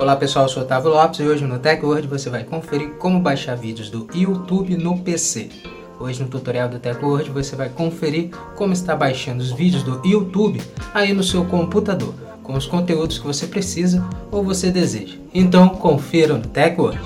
Olá pessoal, eu sou Otávio Lopes e hoje no TechWord você vai conferir como baixar vídeos do YouTube no PC. Hoje no tutorial do TechWord você vai conferir como está baixando os vídeos do YouTube aí no seu computador, com os conteúdos que você precisa ou você deseja. Então confira no TechWord.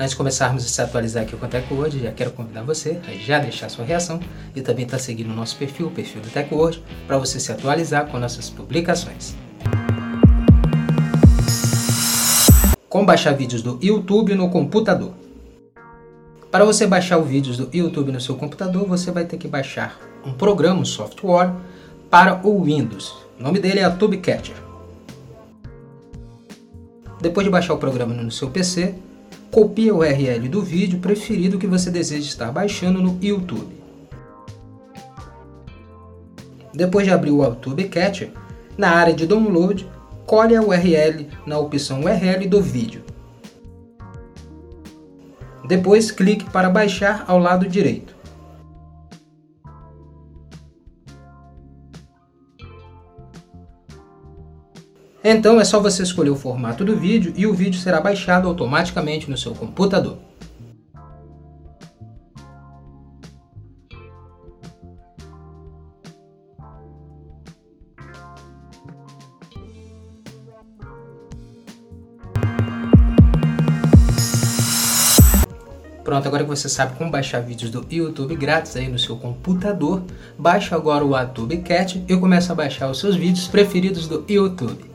Antes de começarmos a se atualizar aqui com o TechWord, já quero convidar você a já deixar sua reação e também estar tá seguindo o nosso perfil, o perfil do TechWord, para você se atualizar com nossas publicações. Como baixar vídeos do YouTube no computador? Para você baixar os vídeos do YouTube no seu computador, você vai ter que baixar um programa, um software, para o Windows. O nome dele é a TubeCatcher. Depois de baixar o programa no seu PC, Copie a URL do vídeo preferido que você deseja estar baixando no YouTube. Depois de abrir o YouTube Catcher, na área de download, colhe a URL na opção URL do vídeo. Depois clique para baixar ao lado direito. Então é só você escolher o formato do vídeo e o vídeo será baixado automaticamente no seu computador. Pronto, agora que você sabe como baixar vídeos do YouTube grátis aí no seu computador, baixe agora o Adobe Cat e comece a baixar os seus vídeos preferidos do YouTube.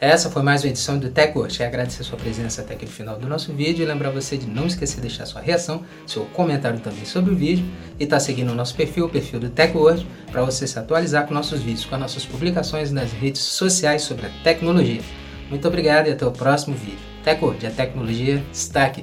Essa foi mais uma edição do TechWord. Quero agradecer sua presença até aqui no final do nosso vídeo e lembrar você de não esquecer de deixar sua reação, seu comentário também sobre o vídeo e estar tá seguindo o nosso perfil, o perfil do TechWord, para você se atualizar com nossos vídeos, com as nossas publicações nas redes sociais sobre a tecnologia. Muito obrigado e até o próximo vídeo. TechWord, a tecnologia está aqui.